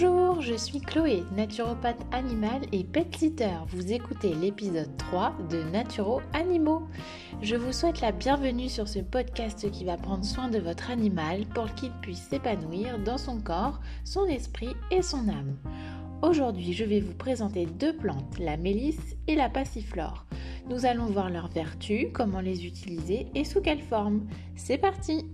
Bonjour, je suis Chloé, naturopathe animale et pet sitter. Vous écoutez l'épisode 3 de Naturo Animaux. Je vous souhaite la bienvenue sur ce podcast qui va prendre soin de votre animal pour qu'il puisse s'épanouir dans son corps, son esprit et son âme. Aujourd'hui, je vais vous présenter deux plantes, la mélisse et la passiflore. Nous allons voir leurs vertus, comment les utiliser et sous quelle forme. C'est parti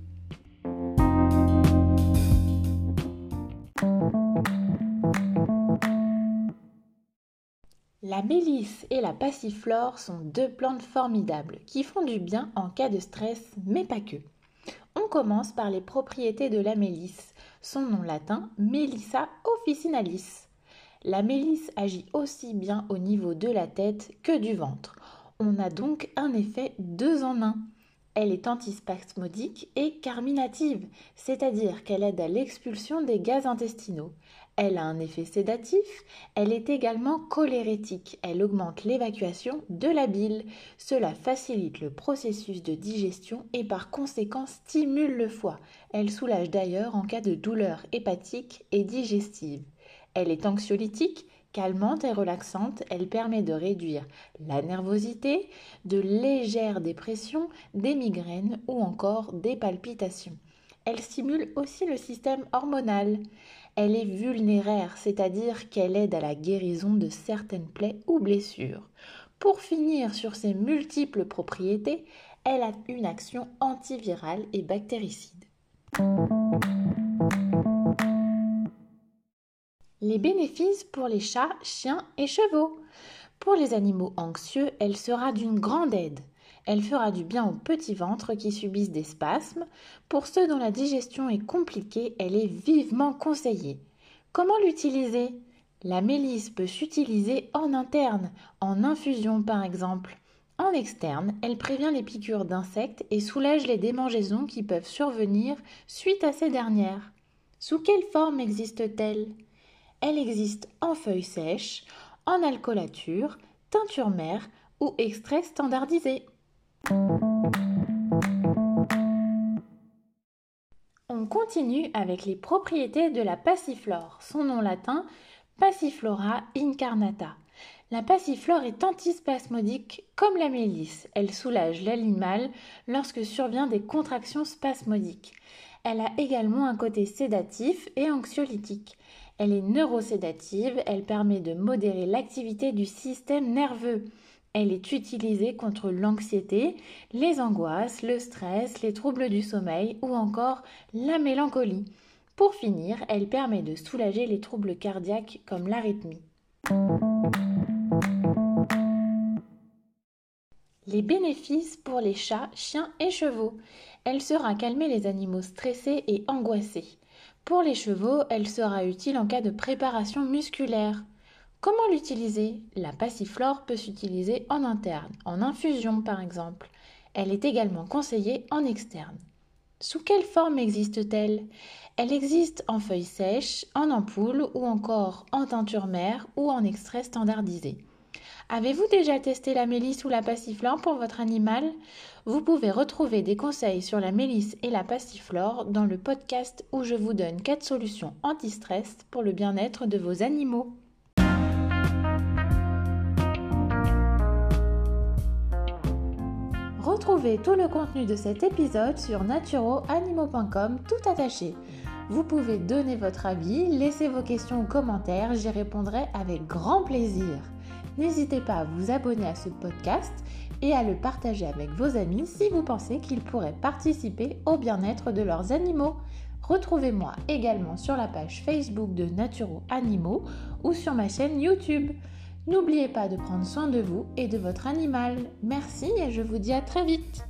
La mélisse et la passiflore sont deux plantes formidables qui font du bien en cas de stress, mais pas que. On commence par les propriétés de la mélisse, son nom latin Melissa officinalis. La mélisse agit aussi bien au niveau de la tête que du ventre. On a donc un effet deux en un. Elle est antispasmodique et carminative, c'est-à-dire qu'elle aide à l'expulsion des gaz intestinaux. Elle a un effet sédatif, elle est également cholérétique, elle augmente l'évacuation de la bile. Cela facilite le processus de digestion et par conséquent stimule le foie. Elle soulage d'ailleurs en cas de douleur hépatique et digestive. Elle est anxiolytique, Calmante et relaxante, elle permet de réduire la nervosité, de légères dépressions, des migraines ou encore des palpitations. Elle stimule aussi le système hormonal. Elle est vulnéraire, c'est-à-dire qu'elle aide à la guérison de certaines plaies ou blessures. Pour finir sur ses multiples propriétés, elle a une action antivirale et bactéricide. Les bénéfices pour les chats, chiens et chevaux. Pour les animaux anxieux, elle sera d'une grande aide. Elle fera du bien aux petits ventres qui subissent des spasmes. Pour ceux dont la digestion est compliquée, elle est vivement conseillée. Comment l'utiliser? La mélisse peut s'utiliser en interne, en infusion par exemple. En externe, elle prévient les piqûres d'insectes et soulage les démangeaisons qui peuvent survenir suite à ces dernières. Sous quelle forme existe-t-elle? Elle existe en feuilles sèches, en alcoolature, teinture mère ou extrait standardisé. On continue avec les propriétés de la passiflore, son nom latin Passiflora incarnata. La passiflore est antispasmodique comme la mélisse. Elle soulage l'animal lorsque survient des contractions spasmodiques. Elle a également un côté sédatif et anxiolytique. Elle est neurosédative, elle permet de modérer l'activité du système nerveux. Elle est utilisée contre l'anxiété, les angoisses, le stress, les troubles du sommeil ou encore la mélancolie. Pour finir, elle permet de soulager les troubles cardiaques comme l'arythmie. Les bénéfices pour les chats, chiens et chevaux. Elle sera calmer les animaux stressés et angoissés. Pour les chevaux, elle sera utile en cas de préparation musculaire. Comment l'utiliser? La passiflore peut s'utiliser en interne, en infusion par exemple. Elle est également conseillée en externe. Sous quelle forme existe-t-elle? Elle existe en feuilles sèches, en ampoule ou encore en teinture mère ou en extrait standardisé. Avez-vous déjà testé la mélisse ou la passiflore pour votre animal? Vous pouvez retrouver des conseils sur la mélisse et la passiflore dans le podcast où je vous donne 4 solutions anti-stress pour le bien-être de vos animaux. Retrouvez tout le contenu de cet épisode sur naturoanimaux.com tout attaché. Vous pouvez donner votre avis, laisser vos questions ou commentaires, j'y répondrai avec grand plaisir. N'hésitez pas à vous abonner à ce podcast et à le partager avec vos amis si vous pensez qu'ils pourraient participer au bien-être de leurs animaux. Retrouvez-moi également sur la page Facebook de Naturo Animaux ou sur ma chaîne YouTube. N'oubliez pas de prendre soin de vous et de votre animal. Merci et je vous dis à très vite.